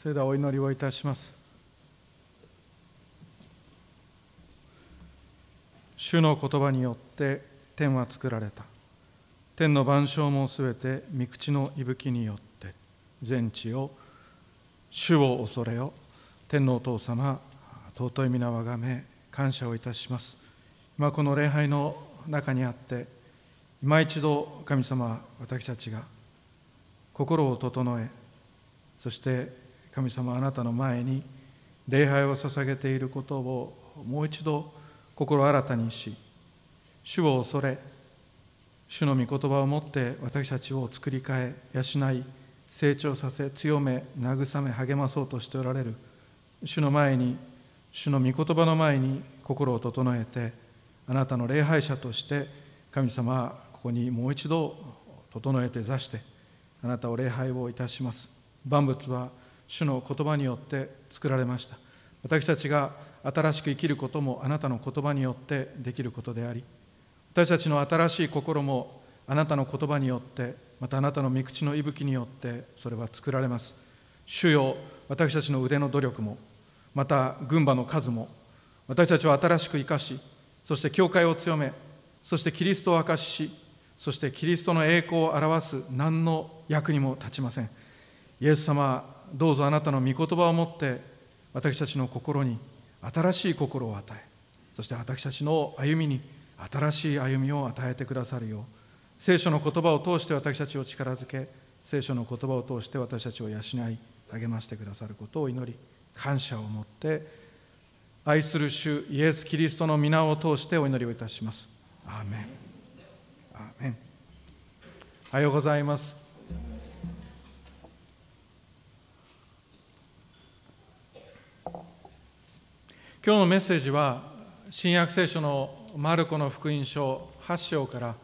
それではお祈りをいたします。主の言葉によって天は作られた。天の万象もすべて御口の息吹によって全地を主を恐れよ。天のお父様尊い皆をあがめ感謝をいたします。今この礼拝の中にあって今一度神様私たちが心を整えそして神様あなたの前に礼拝を捧げていることをもう一度心新たにし主を恐れ主の御言葉をもって私たちを作り変え養い成長させ強め慰め励まそうとしておられる主の前に主の御言葉の前に心を整えてあなたの礼拝者として神様はここにもう一度整えて座してあなたを礼拝をいたします。万物は主の言葉によって作られました。私たちが新しく生きることもあなたの言葉によってできることであり私たちの新しい心もあなたの言葉によってまたあなたの御口の息吹によってそれは作られます。主よ私たちの腕の努力もまた軍馬の数も私たちを新しく生かしそして教会を強めそしてキリストを明かししそしてキリストの栄光を表す何の役にも立ちません。イエス様どうぞあなたの御言葉をもって私たちの心に新しい心を与えそして私たちの歩みに新しい歩みを与えてくださるよう聖書の言葉を通して私たちを力づけ聖書の言葉を通して私たちを養い励ましてくださることを祈り感謝を持って愛する主イエス・キリストの皆を通してお祈りをいたします。アーメン。アーメン。おはようございます。今日のメッセージは新約聖書のマルコの福音書8章から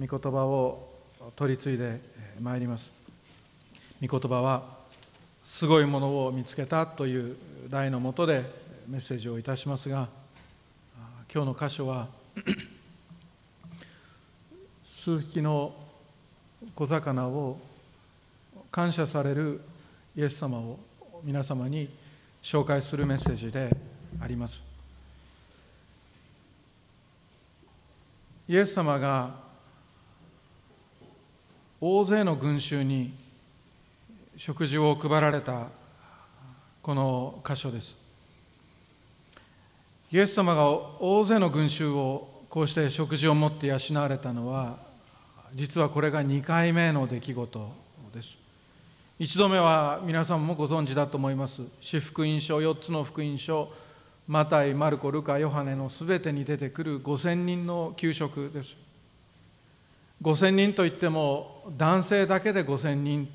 御言葉を取り継いでまいります。御言葉はすごいものを見つけたという題のもとでメッセージをいたしますが今日の箇所は数匹の小魚を感謝されるイエス様を皆様に紹介するメッセージであります。イエス様が大勢の群衆に食事を配られたこの箇所です。イエス様が大勢の群衆をこうして食事を持って養われたのは実はこれが2回目の出来事です。一度目は皆さんもご存知だと思います。四福音書4つの福音書マタイ、マルコ、ルカ、ヨハネのすべてに出てくる5000人の給食です。5000人といっても男性だけで5000人、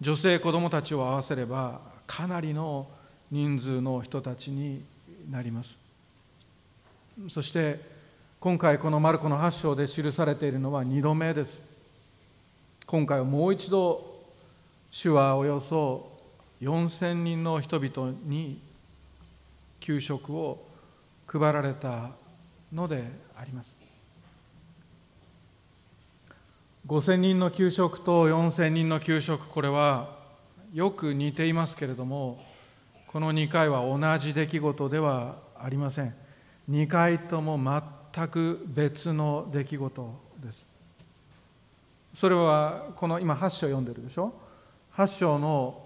女性、子供たちを合わせればかなりの人数の人たちになります。そして今回このマルコの8章で記されているのは2度目です。今回はもう一度主はおよそ4000人の人々に給食を配られたのであります。5000人の給食と4000人の給食これはよく似ていますけれどもこの2回は同じ出来事ではありません。2回とも全く別の出来事です。それはこの今8章読んでるでしょ？8章の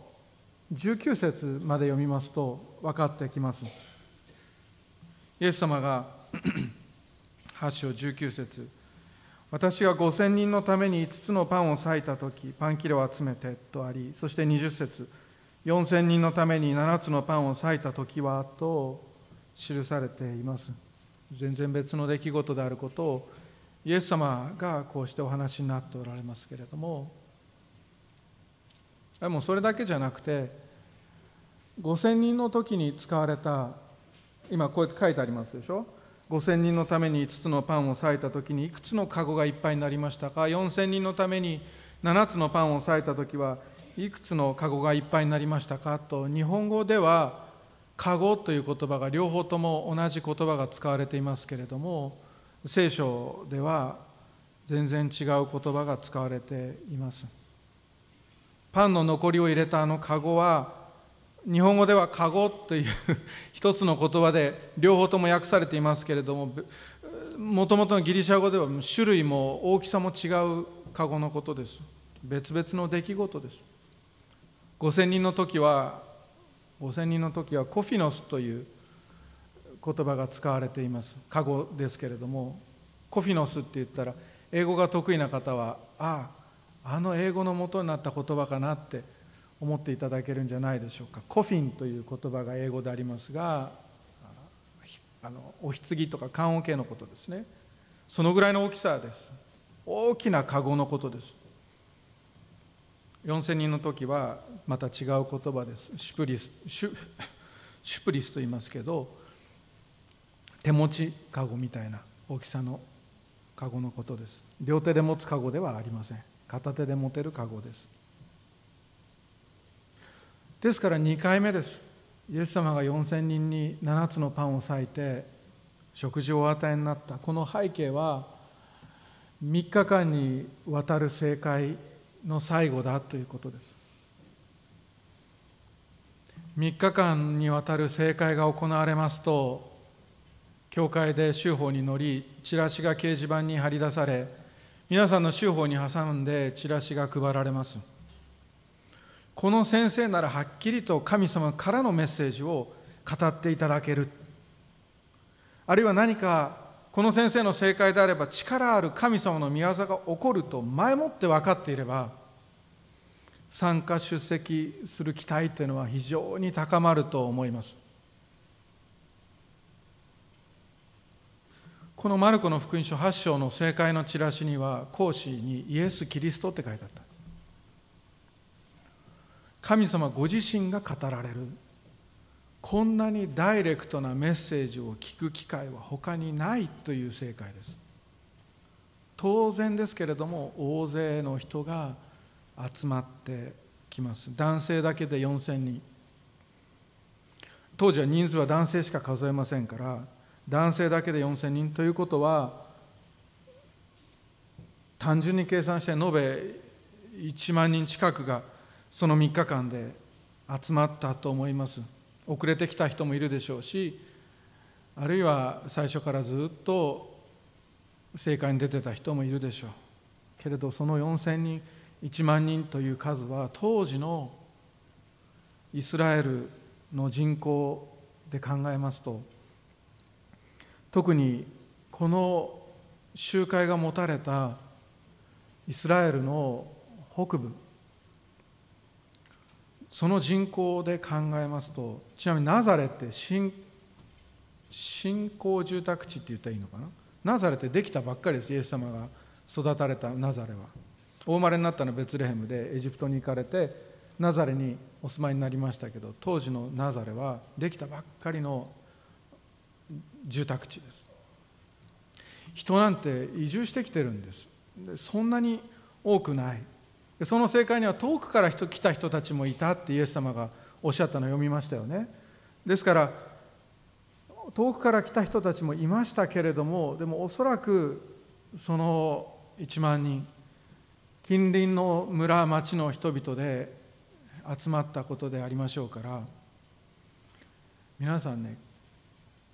19節まで読みますと分かってきます。イエス様が 8章19節私が5000人のために5つのパンを裂いた時パン切れを集めてとありそして20節4000人のために7つのパンを裂いた時はと記されています。全然別の出来事であることをイエス様がこうしてお話になっておられますけれどもでもそれだけじゃなくて5000人の時に使われた今こうやって書いてありますでしょ？5000人のために5つのパンを裂いた時にいくつの籠がいっぱいになりましたか？4000人のために7つのパンを裂いた時はいくつの籠がいっぱいになりましたか？と日本語では籠という言葉が両方とも同じ言葉が使われていますけれども聖書では全然違う言葉が使われています。パンの残りを入れたあの籠は日本語では「かご」という一つの言葉で両方とも訳されていますけれどももともとのギリシャ語では種類も大きさも違うかごのことです。別々の出来事です。5000人の時は5000人の時はコフィノスという言葉が使われています。かごですけれどもコフィノスって言ったら英語が得意な方はあああの英語の元になった言葉かなって思っていただけるんじゃないでしょうか。コフィンという言葉が英語でありますがあのお棺とか棺桶のことですね。そのぐらいの大きさです。大きな籠のことです。4000人の時はまた違う言葉です。シュプリスシュシュプリスと言いますけど手持ち籠みたいな大きさの籠のことです。両手で持つ籠ではありません。片手で持てる籠です。ですから2回目です。イエス様が4000人に7つのパンを裂いて食事をお与えになった。この背景は3日間にわたる正解の最後だということです。3日間にわたる正解が行われますと教会で修法に乗りチラシが掲示板に貼り出され皆さんの修法に挟んでチラシが配られます。この先生ならはっきりと神様からのメッセージを語っていただける。あるいは何かこの先生の正解であれば力ある神様の御業が起こると前もって分かっていれば参加出席する期待というのは非常に高まると思います。このマルコの福音書8章の正解のチラシには講師にイエス・キリストって書いてあった。神様ご自身が語られる。こんなにダイレクトなメッセージを聞く機会は他にないという正解です。当然ですけれども大勢の人が集まってきます。男性だけで4000人。当時は人数は男性しか数えませんから男性だけで4000人。ということは単純に計算して延べ1万人近くがその3日間で集まったと思います。遅れてきた人もいるでしょうしあるいは最初からずっと聖会に出てた人もいるでしょう。けれどその4000人1万人という数は当時のイスラエルの人口で考えますと特にこの集会が持たれたイスラエルの北部その人口で考えますとちなみにナザレって新新興住宅地って言ったらいいのかな？ナザレってできたばっかりですイエス様が育たれたナザレは。お生まれになったのはベツレヘムでエジプトに行かれてナザレにお住まいになりましたけど当時のナザレはできたばっかりの住宅地です。人なんて移住してきてるんです。でそんなに多くない。その正解には遠くから来た人たちもいたってイエス様がおっしゃったのを読みましたよね。ですから遠くから来た人たちもいましたけれどもでもおそらくその1万人近隣の村町の人々で集まったことでありましょうから皆さんね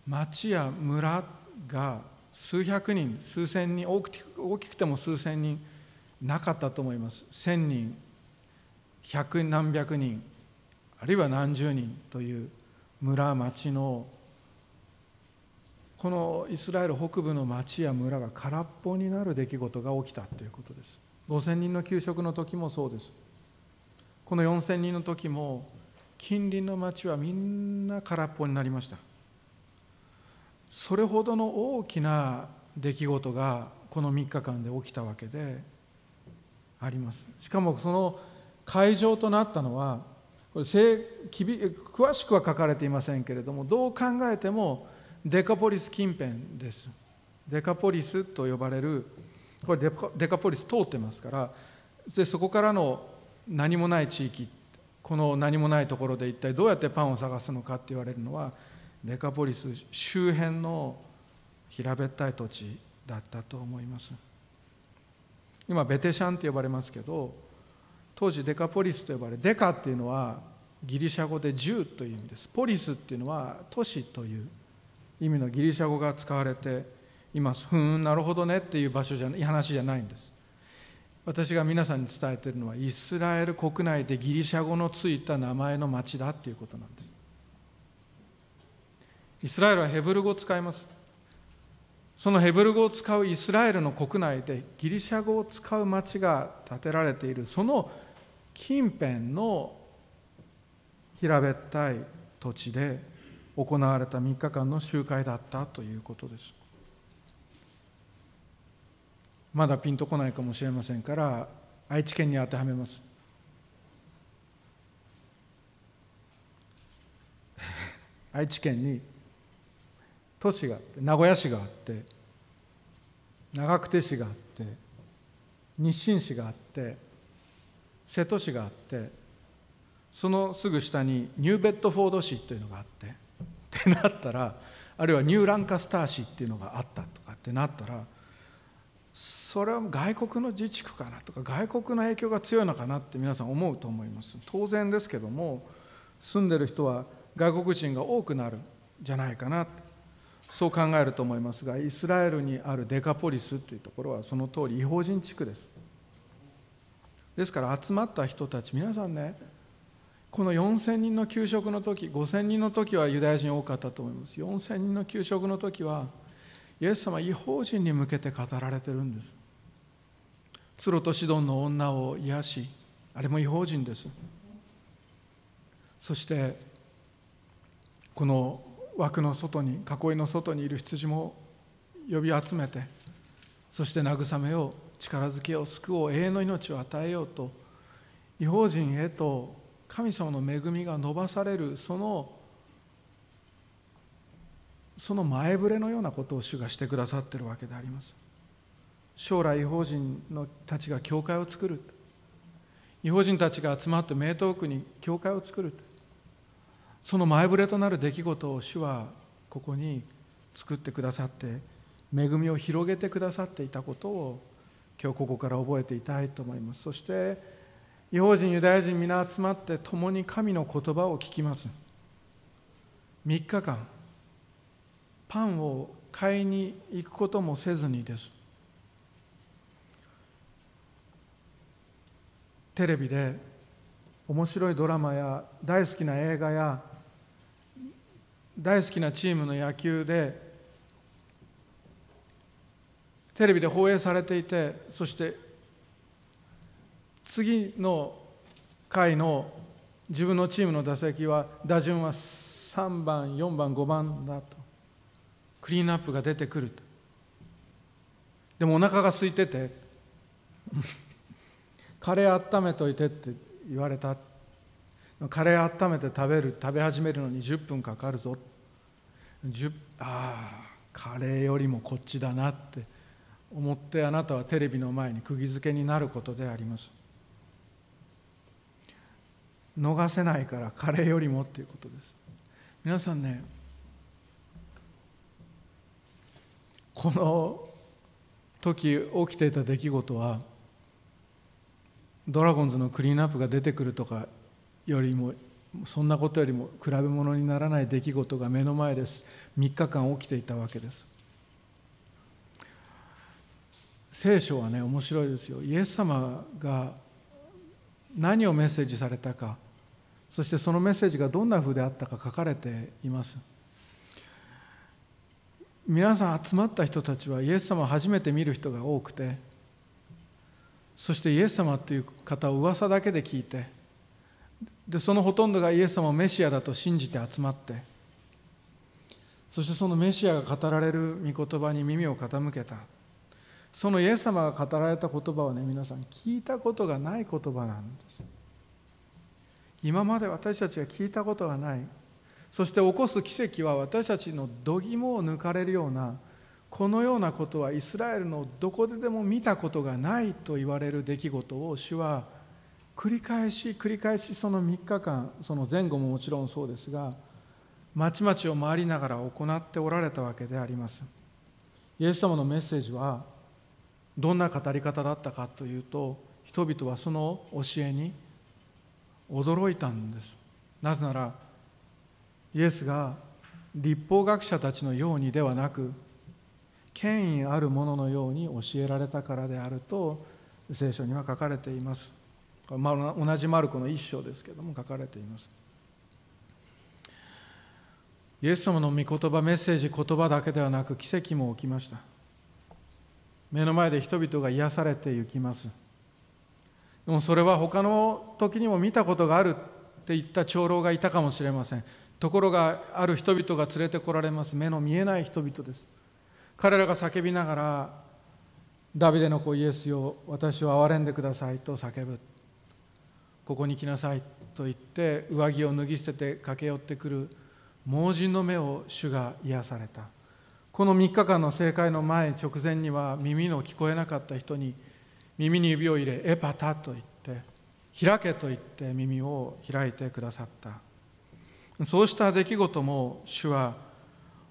町や村が数百人数千人大きくても数千人なかったと思います。千人百何百人あるいは何十人という村町のこのイスラエル北部の町や村が空っぽになる出来事が起きたということです。5000人の給食の時もそうです。この4000人の時も近隣の町はみんな空っぽになりました。それほどの大きな出来事がこの3日間で起きたわけでありますしかもその会場となったのはこれ詳しくは書かれていませんけれどもどう考えてもデカポリス近辺ですデカポリスと呼ばれるこれデカポリス通ってますからでそこからの何もない地域この何もないところで一体どうやってパンを探すのかって言われるのはデカポリス周辺の平べったい土地だったと思います。今ベテシャンって呼ばれますけど当時デカポリスと呼ばれデカっていうのはギリシャ語で10という意味です。ポリスっていうのは都市という意味のギリシャ語が使われています。ふんなるほどねっていう場所じゃない話じゃないんです。私が皆さんに伝えているのはイスラエル国内でギリシャ語のついた名前の町だっていうことなんです。イスラエルはヘブル語を使います。そのヘブル語を使うイスラエルの国内でギリシャ語を使う町が建てられているその近辺の平べったい土地で行われた3日間の集会だったということです。まだピンとこないかもしれませんから愛知県に当てはめます。愛知県に都市があって名古屋市があって長久手市があって日清市があって瀬戸市があってそのすぐ下にニューベッドフォード市というのがあってってなったらあるいはニューランカスター市っていうのがあったとかってなったらそれは外国の自治区かなとか外国の影響が強いのかなって皆さん思うと思います。当然ですけども住んでる人は外国人が多くなるじゃないかなそう考えると思いますがイスラエルにあるデカポリスというところはその通り違法人地区です。ですから集まった人たち皆さんねこの4000人の給食の時5000人の時はユダヤ人多かったと思います。4000人の給食の時はイエス様違法人に向けて語られてるんです。ツロとシドンの女を癒しあれも違法人です。そしてこの枠の外に囲いの外にいる羊も呼び集めてそして慰めよう力づけよう救おう永遠の命を与えようと違法人へと神様の恵みが伸ばされるそのその前触れのようなことを主がしてくださっているわけであります。将来違法人のたちが教会を作る。違法人たちが集まって名東区に教会を作る。その前触れとなる出来事を主はここに作ってくださって恵みを広げてくださっていたことを今日ここから覚えていたいと思います。そして違法人ユダヤ人皆集まって共に神の言葉を聞きます。3日間パンを買いに行くこともせずにです。テレビで面白いドラマや大好きな映画や大好きなチームの野球でテレビで放映されていてそして次の回の自分のチームの打席は打順は3番4番5番だと。クリーンアップが出てくると。でもお腹が空いてて カレー温めといてって言われたカレー温めて食べる食べ始めるのに10分かかるぞ。ああカレーよりもこっちだなって思ってあなたはテレビの前に釘付けになることであります。逃せないからカレーよりもっていうことです。皆さんねこの時起きていた出来事はドラゴンズのクリーンアップが出てくるとかよりもそんなことよりも比べ物にならない出来事が目の前です。3日間起きていたわけです。聖書はね面白いですよ。イエス様が何をメッセージされたか。そしてそのメッセージがどんな風であったか書かれています。皆さん集まった人たちはイエス様を初めて見る人が多くてそしてイエス様という方を噂だけで聞いてでそのほとんどがイエス様をメシアだと信じて集まってそしてそのメシアが語られる御言葉に耳を傾けた。そのイエス様が語られた言葉はね皆さん聞いたことがない言葉なんです。今まで私たちが聞いたことがない。そして起こす奇跡は私たちの度肝を抜かれるようなこのようなことはイスラエルのどこででも見たことがないと言われる出来事を主は繰り返し繰り返しその3日間その前後ももちろんそうですが町々を回りながら行っておられたわけであります。イエス様のメッセージはどんな語り方だったかというと人々はその教えに驚いたんです。なぜならイエスが立法学者たちのようにではなく権威あるもののように教えられたからであると聖書には書かれています、同じマルコの一章ですけども書かれています。イエス様の御言葉メッセージ言葉だけではなく奇跡も起きました。目の前で人々が癒されていきます。でもそれは他の時にも見たことがあるって言った長老がいたかもしれません。ところがある人々が連れてこられます。目の見えない人々です。彼らが叫びながらダビデの子イエスよ私を憐れんでくださいと叫ぶ。ここに来なさいと言って上着を脱ぎ捨てて駆け寄ってくる盲人の目を主が癒された。この3日間の正解の前直前には耳の聞こえなかった人に耳に指を入れエパタと言って開けと言って耳を開いてくださった。そうした出来事も主は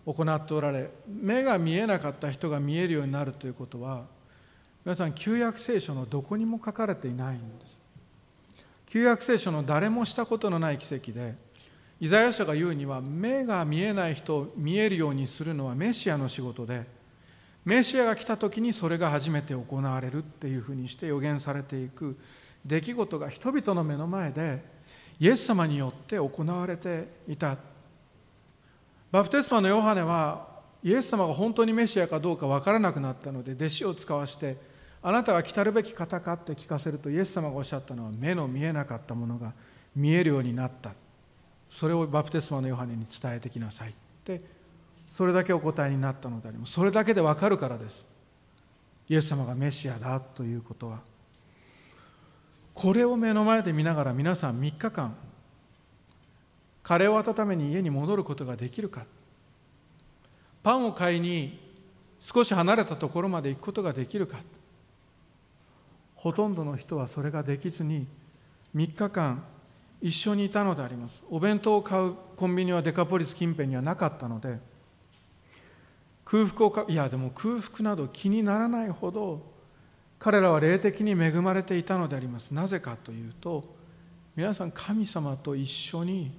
行っておられ目が見えなかった人が見えるようになるということは皆さん旧約聖書のどこにも書かれていないんです。旧約聖書の誰もしたことのない奇跡でイザヤ書が言うには目が見えない人を見えるようにするのはメシアの仕事でメシアが来た時にそれが初めて行われるっていうふうにして予言されていく出来事が人々の目の前でイエス様によって行われていた。バプテスマのヨハネはイエス様が本当にメシアかどうか分からなくなったので弟子を使わしてあなたが来たるべき方かって聞かせるとイエス様がおっしゃったのは目の見えなかったものが見えるようになった。それをバプテスマのヨハネに伝えてきなさいって。それだけお答えになったのであります。それだけでわかるからです。イエス様がメシアだということは。これを目の前で見ながら皆さん3日間カレーを温めに家に戻ることができるか。パンを買いに少し離れたところまで行くことができるか。ほとんどの人はそれができずに3日間一緒にいたのであります。お弁当を買うコンビニはデカポリス近辺にはなかったので空腹をかいやでも空腹など気にならないほど彼らは霊的に恵まれていたのであります。なぜかというと皆さん神様と一緒に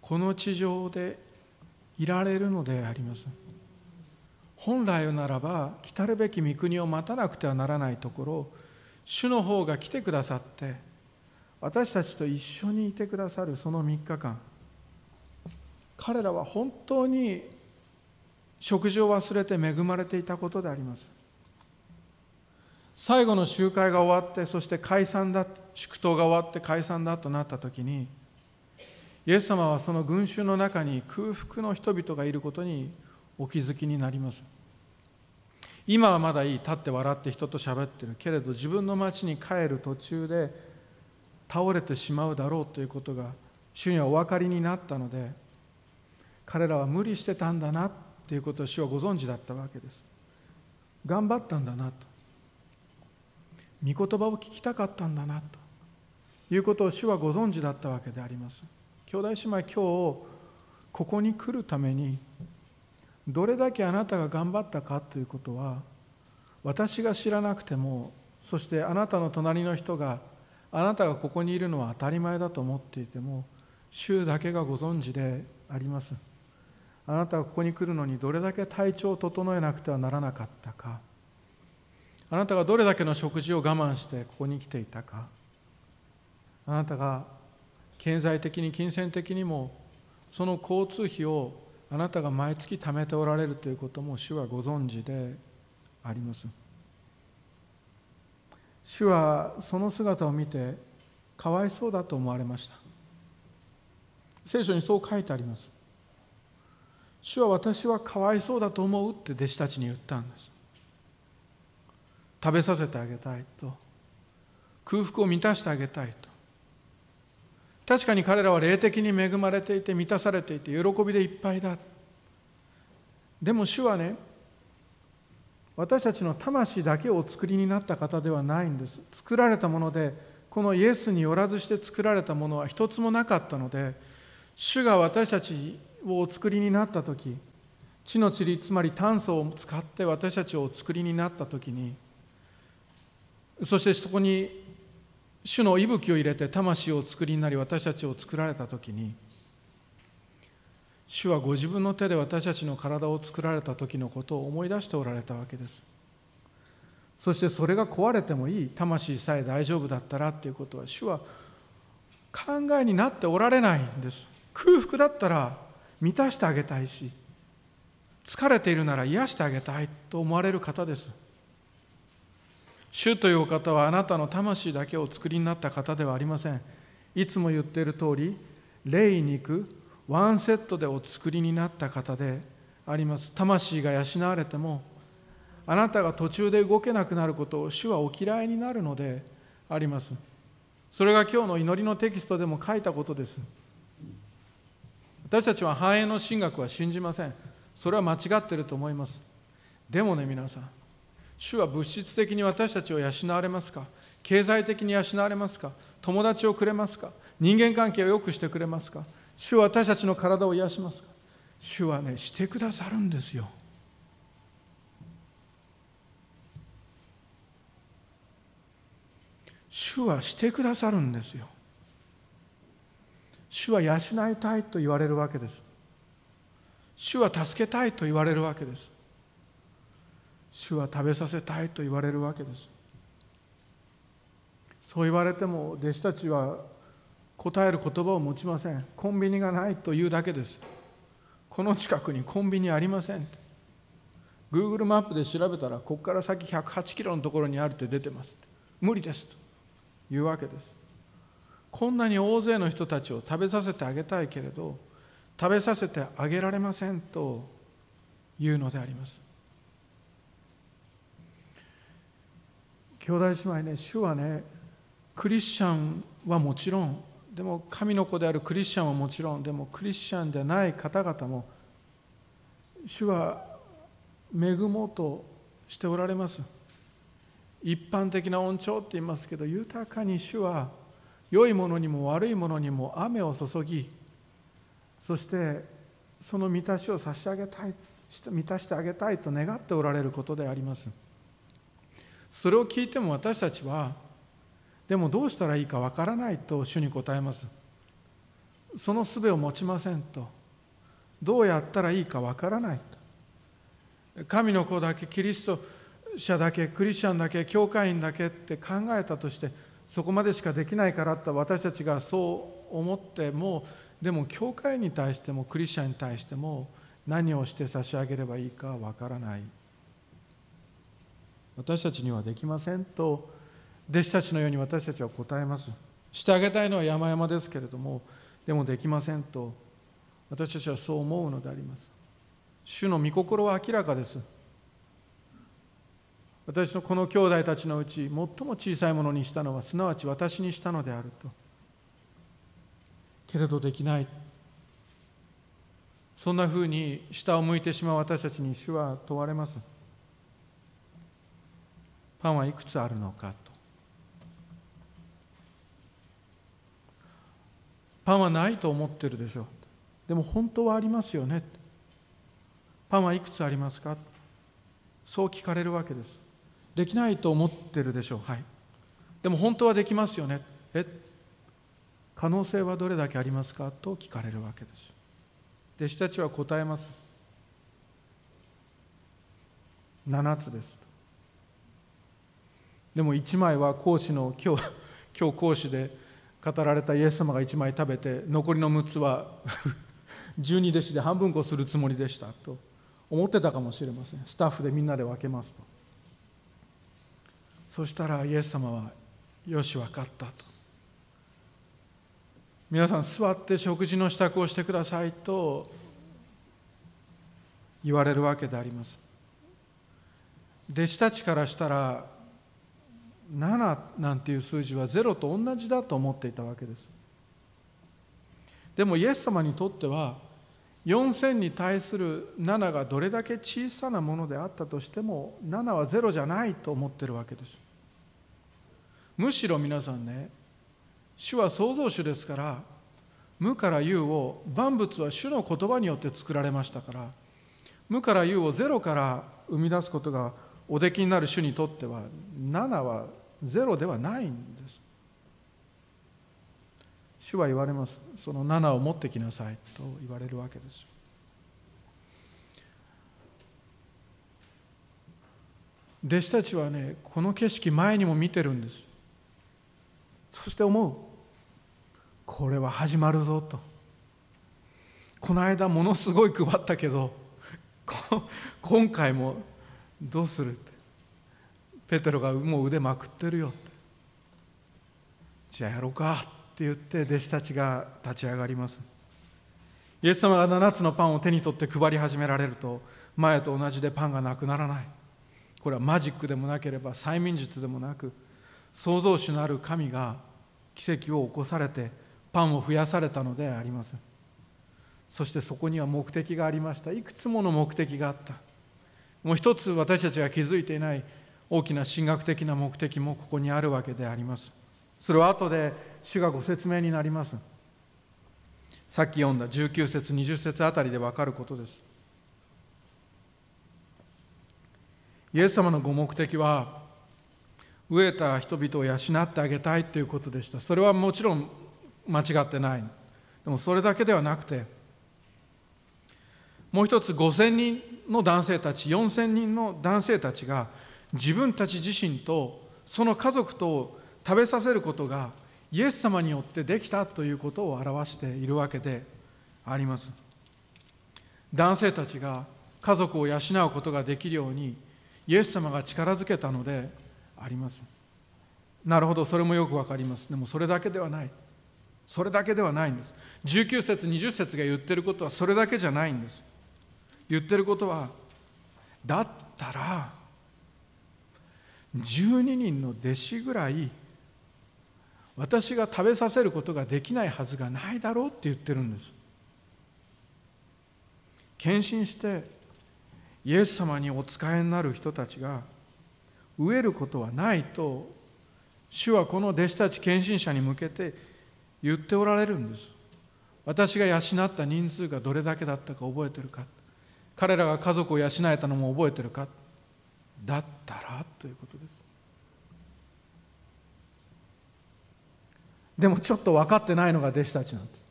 この地上でいられるのであります。本来ならば来たるべき御国を待たなくてはならないところ主の方が来てくださって私たちと一緒にいてくださるその3日間彼らは本当に食事を忘れて恵まれていたことであります。最後の集会が終わってそして解散だ祝祷が終わって解散だとなった時にイエス様はその群衆の中に空腹の人々がいることにお気づきになります。今はまだいい立って笑って人と喋ってる。けれど自分の町に帰る途中で倒れてしまうだろうということが主にはお分かりになったので彼らは無理してたんだなっていうことを主はご存知だったわけです。頑張ったんだなと。御言葉を聞きたかったんだなということを主はご存知だったわけであります。兄弟姉妹今日ここに来るためにどれだけあなたが頑張ったかということは私が知らなくてもそしてあなたの隣の人があなたがここにいるのは当たり前だと思っていても主だけがご存知であります。あなたがここに来るのにどれだけ体調を整えなくてはならなかったか。あなたがどれだけの食事を我慢してここに来ていたか。あなたが経済的に金銭的にもその交通費をあなたが毎月貯めておられるということも主はご存知であります。主はその姿を見てかわいそうだと思われました。聖書にそう書いてあります。主は私はかわいそうだと思うって弟子たちに言ったんです。食べさせてあげたいと空腹を満たしてあげたいと確かに彼らは霊的に恵まれていて満たされていて喜びでいっぱいだ。でも主はね私たちの魂だけをお作りになった方ではないんです。作られたものでこのイエスによらずして作られたものは一つもなかったので主が私たちをお作りになった時地の塵つまり炭素を使って私たちをお作りになった時にそしてそこに主の息吹を入れて魂をお作りになり私たちを作られた時に主はご自分の手で私たちの体を作られた時のことを思い出しておられたわけです。そしてそれが壊れてもいい魂さえ大丈夫だったらっていうことは主は考えになっておられないんです。空腹だったら満たしてあげたいし疲れているなら癒してあげたいと思われる方です。主というお方はあなたの魂だけを作りになった方ではありません。いつも言っている通り霊肉ワンセットでお作りになった方であります。魂が養われてもあなたが途中で動けなくなることを主はお嫌いになるのであります。それが今日の祈りのテキストでも書いたことです。私たちは繁栄の神学は信じません。それは間違ってると思います。でもね皆さん主は物質的に私たちを養われますか？経済的に養われますか？友達をくれますか？人間関係を良くしてくれますか？主は私たちの体を癒しますか？主はねしてくださるんですよ。主はしてくださるんですよ。主は養いたいと言われるわけです。主は助けたいと言われるわけです。主は食べさせたいと言われるわけです。そう言われても弟子たちは答える言葉を持ちません。コンビニがないというだけです。この近くにコンビニありません。Google マップで調べたらここから先108キロのところにあるって出てます。無理ですと。いうわけです。こんなに大勢の人たちを食べさせてあげたいけれど食べさせてあげられませんというのであります。兄弟姉妹ね主はねクリスチャンはもちろんでも神の子であるクリスチャンはもちろんでもクリスチャンでない方々も主は恵もうとしておられます。一般的な恩寵って言いますけど豊かに主は良いものにも悪いものにも雨を注ぎそしてその満たしを差し上げたい満たしてあげたいと願っておられることであります。それを聞いても私たちはでもどうしたらいいかわからないと主に答えます。その術を持ちませんと。どうやったらいいかわからないと。神の子だけキリスト者だけクリスチャンだけ教会員だけって考えたとしてそこまでしかできないからって私たちがそう思ってもでも教会に対してもクリスチャンに対しても何をして差し上げればいいかわからない。私たちにはできませんと弟子たちのように私たちは答えます。してあげたいのは山々ですけれどもでもできませんと私たちはそう思うのであります。主の御心は明らかです。私のこの兄弟たちのうち最も小さいものにしたのはすなわち私にしたのであると。けれどできない。そんなふうに下を向いてしまう私たちに主は問われます。パンはいくつあるのかと。パンはないと思ってるでしょ。うでも本当はありますよね。パンはいくつありますか。そう聞かれるわけです。できないと思ってるでしょ。うはい。でも本当はできますよね。え可能性はどれだけありますか。と聞かれるわけです。弟子たちは答えます。7つです。でも1枚は講師の今日 今日講師で語られたイエス様が1枚食べて残りの6つは 12弟子で半分こするつもりでしたと思ってたかもしれません。スタッフでみんなで分けますと。そしたらイエス様は「よし分かった」と。皆さん座って食事の支度をしてくださいと言われるわけであります。弟子たちからしたら7なんていう数字はゼロと同じだと思っていたわけです。でもイエス様にとっては4000に対する7がどれだけ小さなものであったとしても7はゼロじゃないと思ってるわけです。むしろ皆さんね主は創造主ですから無から有を万物は主の言葉によって作られましたから無から有をゼロから生み出すことがおできになる主にとっては7はゼロではないんです。主は言われます。その7を持ってきなさいと言われるわけです。弟子たちはねこの景色前にも見てるんです。そして思う。これは始まるぞと。この間ものすごい配ったけど 今回もどうするペテロがもう腕まくってるよって。じゃあやろうかって言って弟子たちが立ち上がります。イエス様が7つのパンを手に取って配り始められると前と同じでパンがなくならない。これはマジックでもなければ催眠術でもなく創造主のある神が奇跡を起こされてパンを増やされたのであります。そしてそこには目的がありました。いくつもの目的があった。もう一つ私たちが気づいていない大きな神学的な目的もここにあるわけであります。それは後で主がご説明になります。さっき読んだ19節20節あたりで分かることです。イエス様のご目的は飢えた人々を養ってあげたいということでした。それはもちろん間違ってない。でもそれだけではなくてもう一つ5000人の男性たち4000人の男性たちが自分たち自身とその家族と食べさせることがイエス様によってできたということを表しているわけであります。男性たちが家族を養うことができるようにイエス様が力づけたのであります。なるほどそれもよくわかります。でもそれだけではない。それだけではないんです。19節20節が言ってることはそれだけじゃないんです。言ってることはだったら12人の弟子ぐらい私が食べさせることができないはずがないだろうって言ってるんです。献身してイエス様にお仕えになる人たちが飢えることはないと主はこの弟子たち献身者に向けて言っておられるんです。私が養った人数がどれだけだったか覚えてるか。彼らが家族を養えたのも覚えてるか。だったらということです。でもちょっと分かってないのが弟子たちなんです。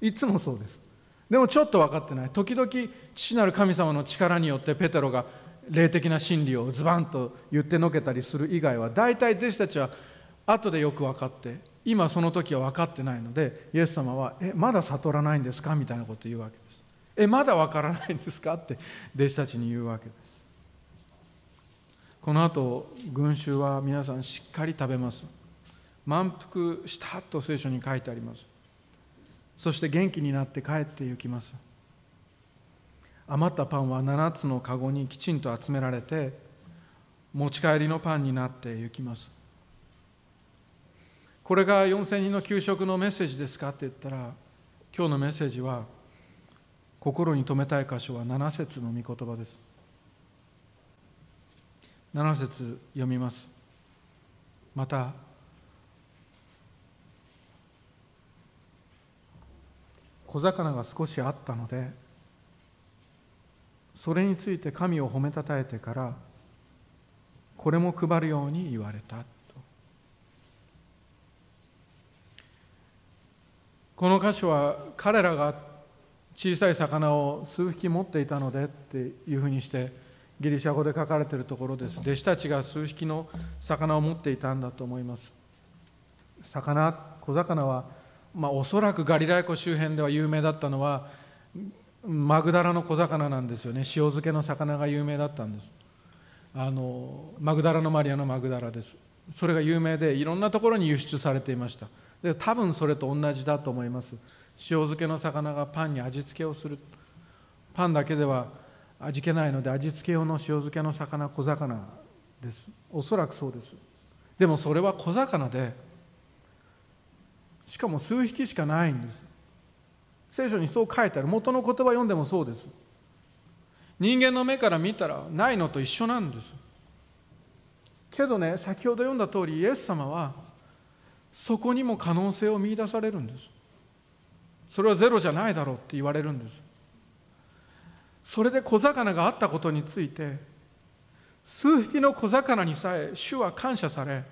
いつもそうです。でもちょっと分かってない。時々父なる神様の力によってペテロが霊的な真理をズバンと言ってのけたりする以外は大体弟子たちは後でよく分かって今その時は分かってないのでイエス様は「えまだ悟らないんですか?」みたいなこと言うわけです。えまだわからないんですか？って弟子たちに言うわけです。この後群衆は皆さんしっかり食べます。満腹したと聖書に書いてあります。そして元気になって帰って行きます。余ったパンは7つの籠にきちんと集められて持ち帰りのパンになって行きます。これが4000人の給食のメッセージですかって言ったら今日のメッセージは心に留めたい箇所は7節の御言葉です。7節読みます。また小魚が少しあったのでそれについて神を褒めたたえてからこれも配るように言われた。この箇所は彼らが小さい魚を数匹持っていたのでっていうふうにしてギリシャ語で書かれているところです。弟子たちが数匹の魚を持っていたんだと思います。魚小魚は、まあ、おそらくガリラヤ湖周辺では有名だったのはマグダラの小魚なんですよね。塩漬けの魚が有名だったんです。あのマグダラのマリアのマグダラです。それが有名でいろんなところに輸出されていました。で多分それと同じだと思います。塩漬けの魚がパンに味付けをする。パンだけでは味気ないので味付け用の塩漬けの魚小魚です。おそらくそうです。でもそれは小魚でしかも数匹しかないんです。聖書にそう書いてある。元の言葉読んでもそうです。人間の目から見たらないのと一緒なんです。けどね先ほど読んだ通りイエス様はそこにも可能性を見いだされるんです。それはゼロじゃないだろうって言われるんです。それで小魚があったことについて数匹の小魚にさえ主は感謝され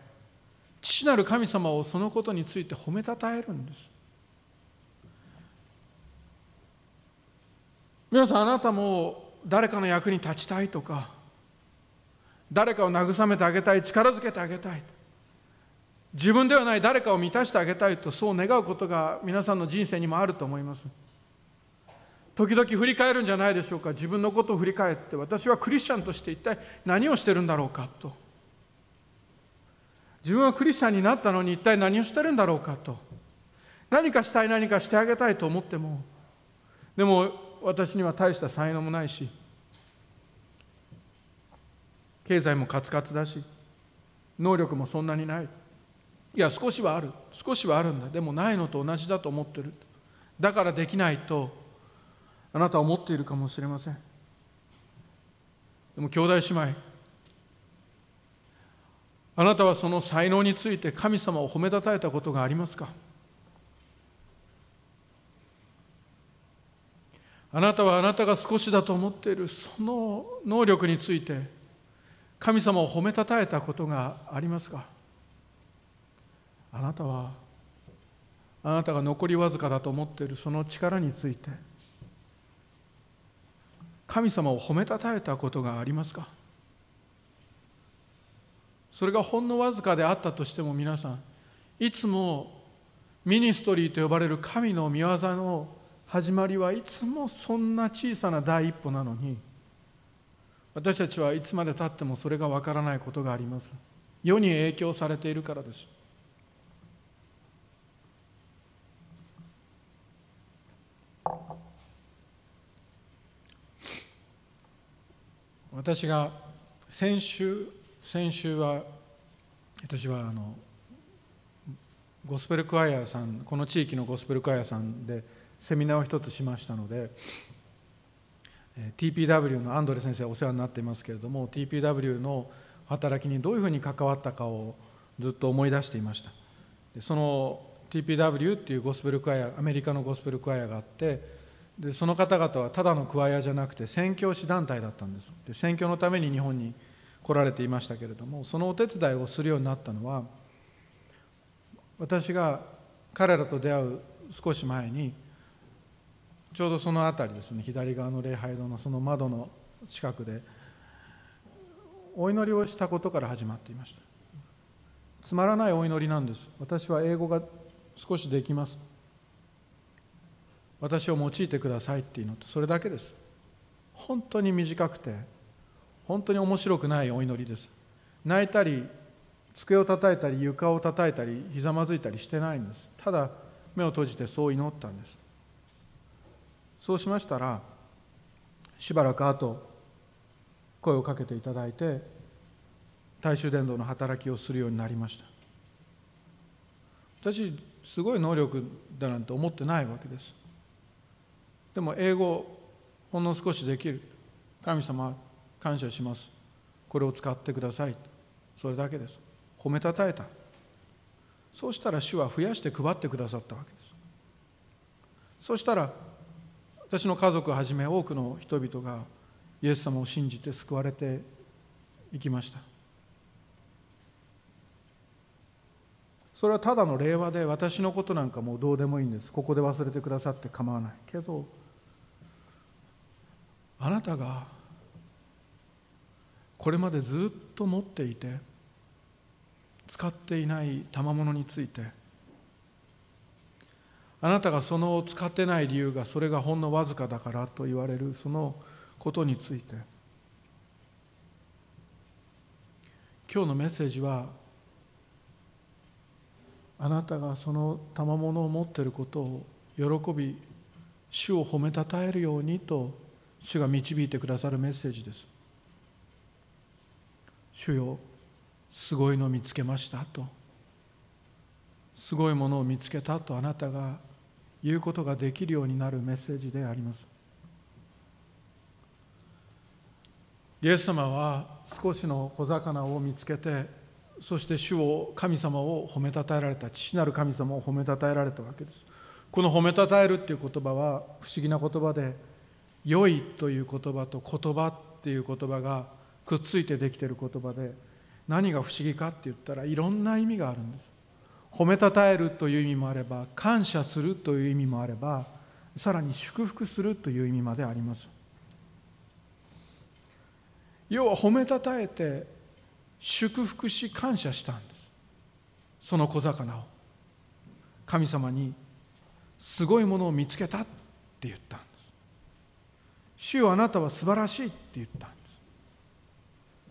父なる神様をそのことについて褒めたたえるんです。皆さんあなたも誰かの役に立ちたいとか誰かを慰めてあげたい力づけてあげたい自分ではない誰かを満たしてあげたいとそう願うことが皆さんの人生にもあると思います。時々振り返るんじゃないでしょうか。自分のことを振り返って私はクリスチャンとして一体何をしてるんだろうかと。自分はクリスチャンになったのに一体何をしてるんだろうかと。何かしたい何かしてあげたいと思っても。でも私には大した才能もないし経済もカツカツだし能力もそんなにない。いや少しはある。少しはあるんだ。でもないのと同じだと思ってる。だからできないとあなたは思っているかもしれません。でも兄弟姉妹あなたはその才能について神様を褒めたたえたことがありますか？あなたはあなたが少しだと思っているその能力について神様を褒めたたえたことがありますか？あなたはあなたが残りわずかだと思っているその力について神様を褒めたたえたことがありますか？それがほんのわずかであったとしても皆さんいつもミニストリーと呼ばれる神の御業の始まりはいつもそんな小さな第一歩なのに私たちはいつまでたってもそれがわからないことがあります。世に影響されているからです。私が先週先週は私はあのゴスペルクワイアさんこの地域のゴスペルクワイアさんでセミナーを一つしましたので TPW のアンドレ先生お世話になっていますけれども TPW の働きにどういうふうに関わったかをずっと思い出していました。その TPW っていうゴスペルクワイアアメリカのゴスペルクワイアがあってでその方々はただのクワイアじゃなくて宣教師団体だったんです。で宣教のために日本に来られていましたけれどもそのお手伝いをするようになったのは私が彼らと出会う少し前にちょうどその辺りですね左側の礼拝堂のその窓の近くでお祈りをしたことから始まっていました。つまらないお祈りなんです。私は英語が少しできます。私を用いてくださいっていうのとそれだけです。本当に短くて本当に面白くないお祈りです。泣いたり机を叩いたり床を叩いたりひざまずいたりしてないんです。ただ目を閉じてそう祈ったんです。そうしましたらしばらく後声をかけていただいて大衆伝道の働きをするようになりました。私すごい能力だなんて思ってないわけです。でも英語ほんの少しできる。神様感謝します。これを使ってください。それだけです。褒めたたえた。そうしたら主は増やして配ってくださったわけです。そしたら私の家族をはじめ多くの人々がイエス様を信じて救われていきました。それはただの令和で私のことなんかもうどうでもいいんです。ここで忘れてくださって構わない。けどあなたがこれまでずっと持っていて使っていない賜物についてあなたがその使ってない理由がそれがほんのわずかだからと言われるそのことについて今日のメッセージはあなたがその賜物を持っていることを喜び主を褒めたたえるようにと主が導いてくださるメッセージです。主よすごいの見つけましたと。すごいものを見つけたとあなたが言うことができるようになるメッセージであります。イエス様は少しの小魚を見つけてそして主を神様を褒めたたえられた父なる神様を褒めたたえられたわけです。この褒めたたえるっていう言葉は不思議な言葉で「良い」という言葉と「言葉」っていう言葉がくっついてできている言葉で何が不思議かって言ったらいろんな意味があるんです。褒めたたえるという意味もあれば感謝するという意味もあればさらに祝福するという意味まであります。要は褒めたたえて祝福し感謝したんです。その小魚を。神様にすごいものを見つけたって言ったんです。主よあなたは素晴らしいって言ったんです。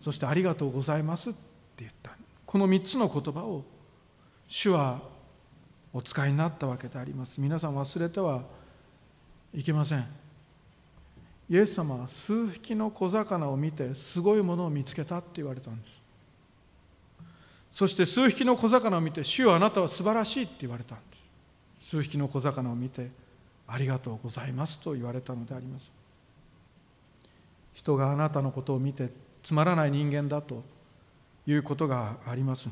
そしてありがとうございますって言ったこの3つの言葉を主はお使いになったわけであります皆さん忘れてはいけません。イエス様は数匹の小魚を見てすごいものを見つけたって言われたんです。そして数匹の小魚を見て主よあなたは素晴らしいって言われたんです。数匹の小魚を見てありがとうございますと言われたのであります。人があなたのことを見てつまらない人間だということがあります。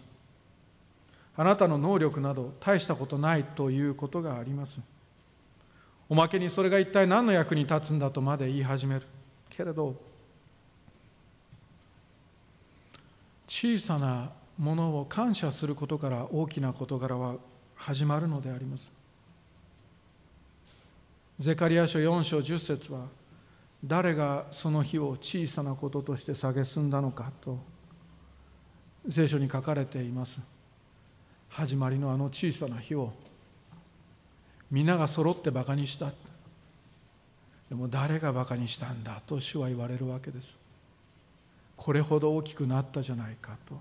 あなたの能力など大したことないということがあります。おまけにそれが一体何の役に立つんだとまで言い始める。けれど小さなものを感謝することから大きな事柄は始まるのであります。ゼカリア書4章10節は誰がその日を小さなこととして蔑んだのかと聖書に書かれています。始まりのあの小さな日を皆が揃ってバカにした。でも誰がバカにしたんだと主は言われるわけです。これほど大きくなったじゃないかと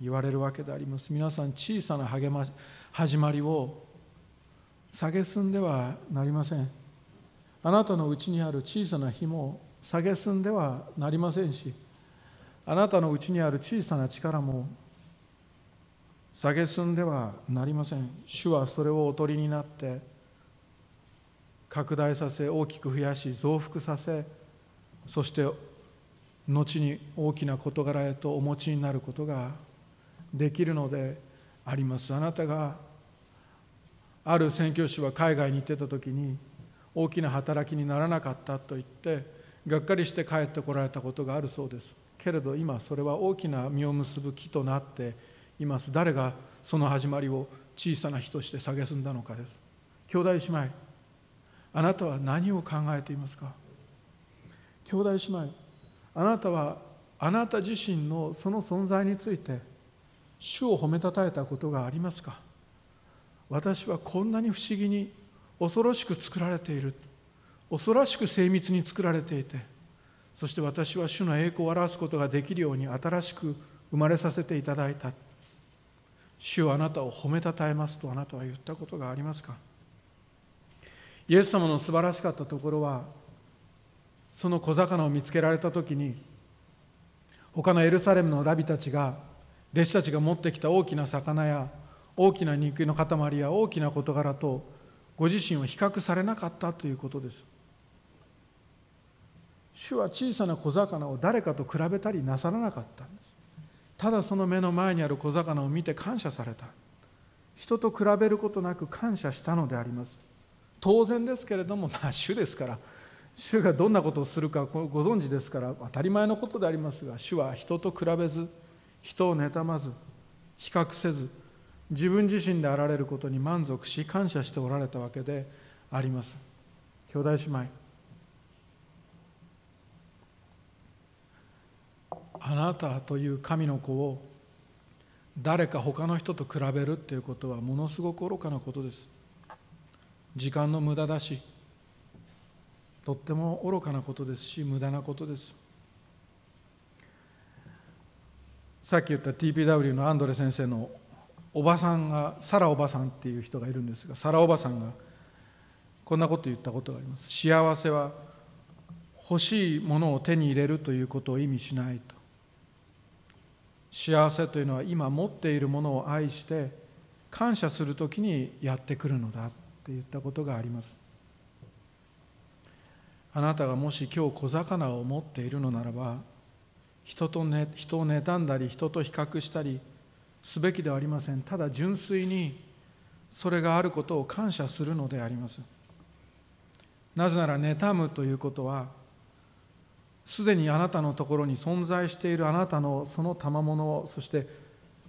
言われるわけであります。皆さん小さな励ま始まりを蔑んではなりません。あなたのうちにある小さな火も蔑んではなりませんしあなたのうちにある小さな力も蔑んではなりません。主はそれをおとりになって拡大させ大きく増やし増幅させそして後に大きな事柄へとお持ちになることができるのであります。あなたがある宣教師は海外に行ってた時に大きな働きにならなかったと言ってがっかりして帰ってこられたことがあるそうです。けれど今それは大きな実を結ぶ木となっています。誰がその始まりを小さな日として蔑んだのかです。兄弟姉妹あなたは何を考えていますか？兄弟姉妹あなたはあなた自身のその存在について主を褒めたたえたことがありますか？私はこんなに不思議に恐ろしく作られている。恐ろしく精密に作られていてそして私は主の栄光を表すことができるように新しく生まれさせていただいた。主はあなたを褒めたたえますとあなたは言ったことがありますか？イエス様の素晴らしかったところはその小魚を見つけられた時に他のエルサレムのラビたちが弟子たちが持ってきた大きな魚や大きな肉の塊や大きな事柄とご自身を比較されなかったということです。主は小さな小魚を誰かと比べたりなさらなかったんです。ただその目の前にある小魚を見て感謝された。人と比べることなく感謝したのであります。当然ですけれどもまあ主ですから主がどんなことをするかご存知ですから当たり前のことでありますが主は人と比べず人を妬まず比較せず自分自身であられることに満足し感謝しておられたわけであります。兄弟姉妹。あなたという神の子を誰か他の人と比べるっていうことはものすごく愚かなことです。時間の無駄だしとっても愚かなことですし無駄なことです。さっき言った TPW のアンドレ先生のおばさんがサラおばさんっていう人がいるんですがサラおばさんがこんなこと言ったことがあります。幸せは欲しいものを手に入れるということを意味しないと。幸せというのは今持っているものを愛して感謝するときにやってくるのだって言ったことがあります。あなたがもし今日小魚を持っているのならば人と、ね、人を妬んだり人と比較したりすべきではありません。ただ純粋にそれがあることを感謝するのであります。なぜなら妬むということはすでにあなたのところに存在しているあなたのその賜物をそして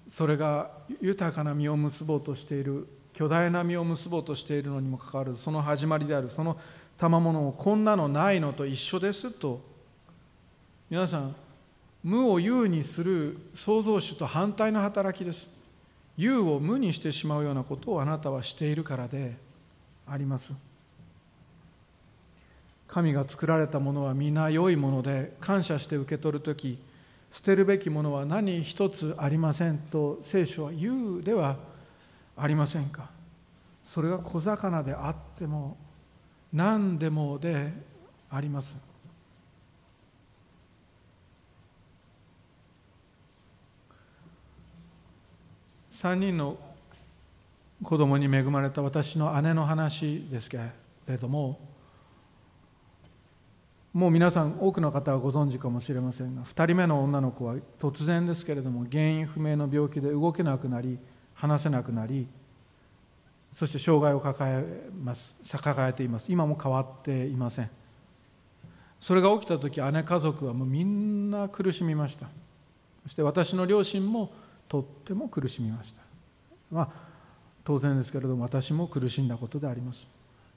それが豊かな実を結ぼうとしている巨大な実を結ぼうとしているのにもかかわらずその始まりであるその賜物をこんなのないのと一緒ですと皆さん無を有にする創造主と反対の働きです。有を無にしてしまうようなことをあなたはしているからであります。神が作られたものは皆良いもので感謝して受け取る時捨てるべきものは何一つありませんと聖書は言うではありませんか。それが小魚であっても何でもであります。3人の子供に恵まれた私の姉の話ですけれどももう皆さん多くの方はご存知かもしれませんが2人目の女の子は突然ですけれども原因不明の病気で動けなくなり話せなくなりそして障害を抱えます抱えています。今も変わっていません。それが起きた時姉家族はもうみんな苦しみました。そして私の両親もとっても苦しみました。まあ当然ですけれども私も苦しんだことであります。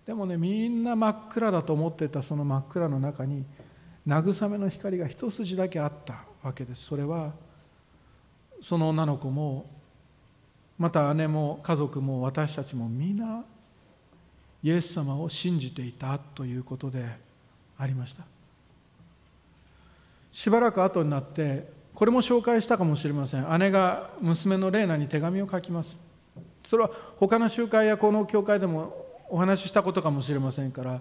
でもねみんな真っ暗だと思ってたその真っ暗の中に慰めの光が一筋だけあったわけです。それはその女の子もまた姉も家族も私たちも皆イエス様を信じていたということでありました。しばらく後になってこれも紹介したかもしれません。姉が娘のレーナに手紙を書きます。それは他の集会やこの教会でもお話ししたことかもしれませんから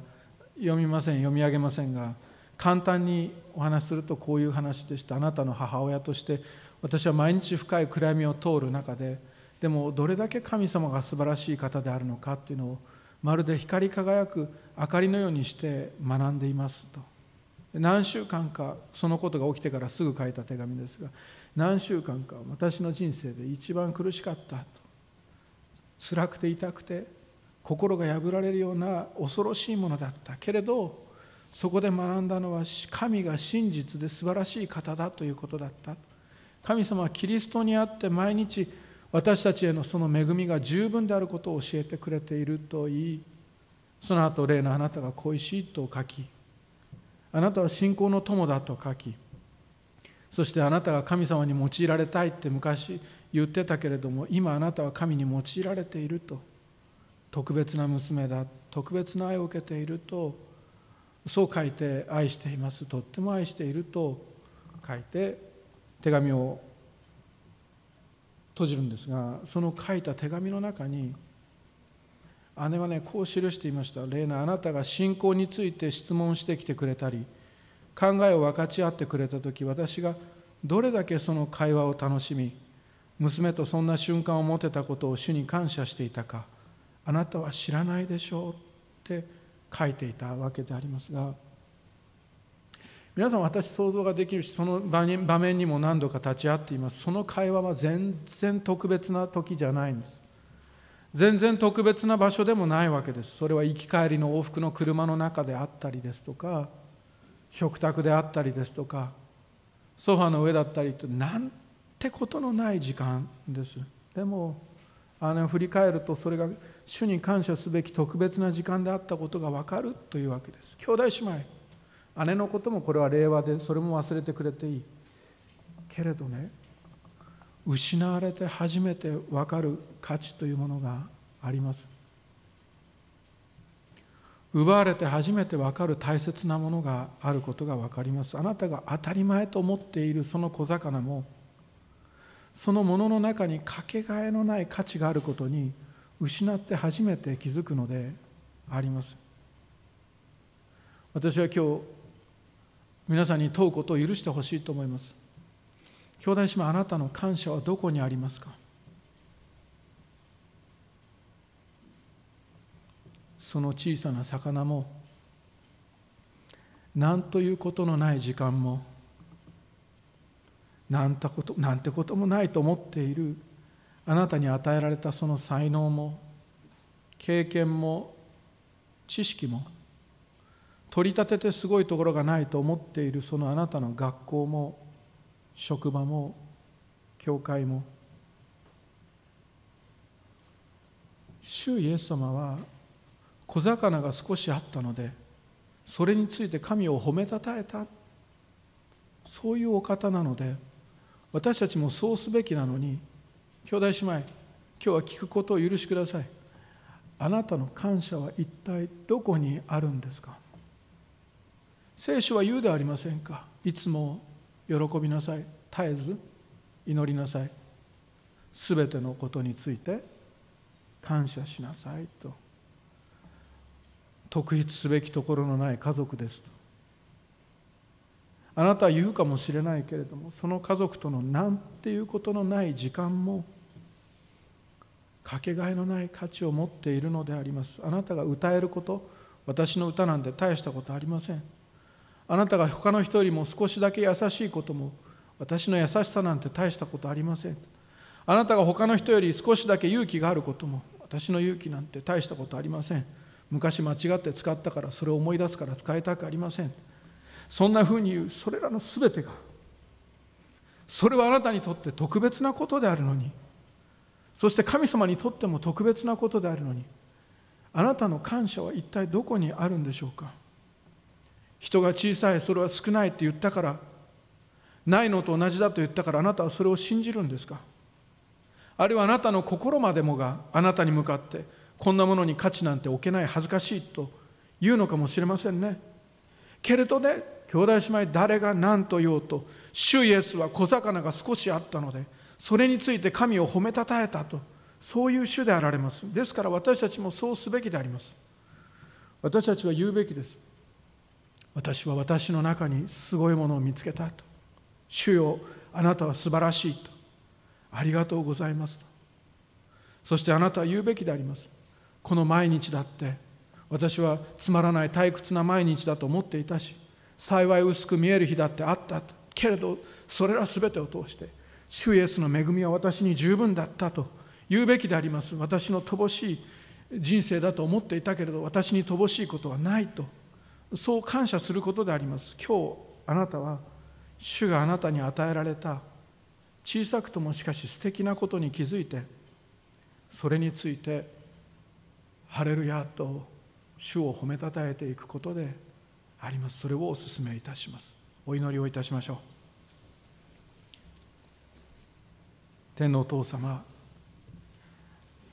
読みません読み上げませんが簡単にお話しするとこういう話でした。あなたの母親として私は毎日深い暗闇を通る中ででもどれだけ神様が素晴らしい方であるのかっていうのをまるで光り輝く明かりのようにして学んでいますと。何週間かそのことが起きてからすぐ書いた手紙ですが何週間か私の人生で一番苦しかったと。辛くて痛くて心が破られるような恐ろしいものだったけれどそこで学んだのは神が真実で素晴らしい方だということだった。神様はキリストにあって毎日私たちへのその恵みが十分であることを教えてくれていると言いその後例のあなたが恋しいと書きあなたは信仰の友だと書きそしてあなたが神様に用いられたいって昔言ってたけれども今あなたは神に用いられていると。特別な娘だ特別な愛を受けているとそう書いて愛していますとっても愛していると書いて手紙を閉じるんですがその書いた手紙の中に姉はねこう記していました「レーナあなたが信仰について質問してきてくれたり考えを分かち合ってくれた時私がどれだけその会話を楽しみ娘とそんな瞬間を持てたことを主に感謝していたかあなたは知らないでしょうって書いていたわけでありますが皆さん私想像ができるしその場面にも何度か立ち会っています。その会話は全然特別な時じゃないんです。全然特別な場所でもないわけです。それは行き帰りの往復の車の中であったりですとか食卓であったりですとかソファの上だったりとなんてことのない時間です。でもあの振り返るとそれが主に感謝すべき特別な時間であったことが分かるというわけです。兄弟姉妹姉のこともこれは令和でそれも忘れてくれていい。けれどね失われて初めて分かる価値というものがあります。奪われて初めて分かる大切なものがあることが分かります。あなたが当たり前と思っているその小魚もそのものの中にかけがえのない価値があることに失って初めて気づくのであります。私は今日皆さんに問うことを許してほしいと思います。兄弟姉妹あなたの感謝はどこにありますか？その小さな魚も何ということのない時間もなんたことなんてこともないと思っているあなたに与えられたその才能も経験も知識も取り立ててすごいところがないと思っているそのあなたの学校も職場も教会も主イエス様は小魚が少しあったのでそれについて神を褒めたたえた。そういうお方なので私たちもそうすべきなのに兄弟姉妹今日は聞くことを許しください。あなたの感謝は一体どこにあるんですか？聖書は言うではありませんか？いつも喜びなさい。絶えず祈りなさい。すべてのことについて感謝しなさい。と。特筆すべきところのない家族です。と。あなたは言うかもしれないけれどもその家族との何ていうことのない時間もかけがえのない価値を持っているのであります。あなたが歌えること私の歌なんて大したことありません。あなたが他の人よりも少しだけ優しいことも私の優しさなんて大したことありません。あなたが他の人より少しだけ勇気があることも私の勇気なんて大したことありません。昔間違って使ったからそれを思い出すから使いたくありません。そんなふうに言うそれらの全てがそれはあなたにとって特別なことであるのにそして神様にとっても特別なことであるのにあなたの感謝は一体どこにあるんでしょうか？人が小さいそれは少ないって言ったからないのと同じだと言ったからあなたはそれを信じるんですか？あるいはあなたの心までもがあなたに向かってこんなものに価値なんて置けない恥ずかしいと言うのかもしれませんね。けれどね兄弟姉妹誰が何と言おうと主イエスは小魚が少しあったのでそれについて神を褒めたたえたとそういう主であられます。ですから私たちもそうすべきであります。私たちは言うべきです。私は私の中にすごいものを見つけたと。主よあなたは素晴らしいと。ありがとうございますと。そしてあなたは言うべきであります。この毎日だって私はつまらない退屈な毎日だと思っていたし幸い薄く見える日だってあったけれどそれら全てを通して主イエスの恵みは私に十分だったと。言うべきであります。私の乏しい人生だと思っていたけれど私に乏しいことはないと。そう感謝することであります。今日あなたは主があなたに与えられた小さくともしかし素敵なことに気づいてそれについてハレルヤと主を褒めたたえていくことであります。それをお勧めいたします。お祈りをいたしましょう。天のお父様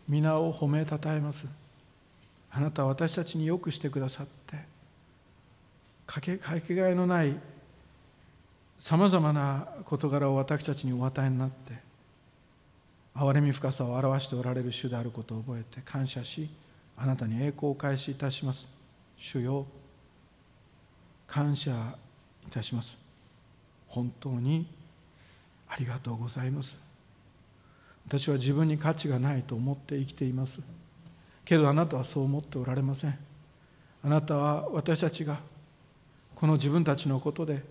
皆を褒めたたえます。あなたは私たちによくしてくださってかけかけがえのないさまざまな事柄を私たちにお与えになって憐れみ深さを表しておられる主であることを覚えて感謝しあなたに栄光を返しいたします。主よ感謝いたします。本当にありがとうございます。私は自分に価値がないと思って生きています。けどあなたはそう思っておられません。あなたは私たちがこの自分たちのことで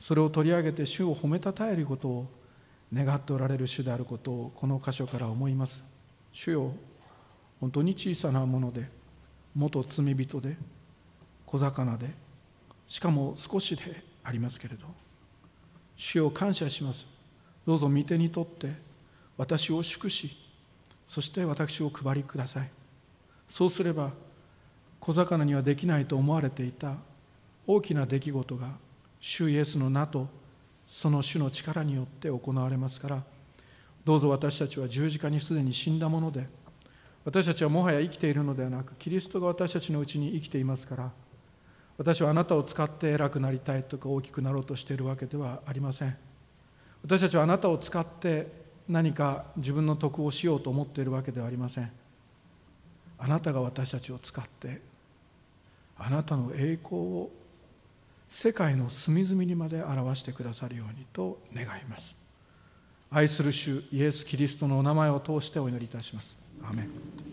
それを取り上げて主を褒めたたえることを願っておられる主であることをこの箇所から思います。主よ本当に小さなもので元罪人で小魚でしかも少しでありますけれど主を感謝します。どうぞ御手にとって私を祝しそして私を配りください。そうすれば小魚にはできないと思われていた大きな出来事が主イエスの名とその主の力によって行われますからどうぞ私たちは十字架にすでに死んだもので私たちはもはや生きているのではなくキリストが私たちのうちに生きていますから私はあなたを使って偉くなりたいとか大きくなろうとしているわけではありません。私たちはあなたを使って何か自分の得をしようと思っているわけではありません。あなたが私たちを使ってあなたの栄光を世界の隅々にまで表してくださるようにと願います。愛する主イエス・キリストのお名前を通してお祈りいたします。アメン。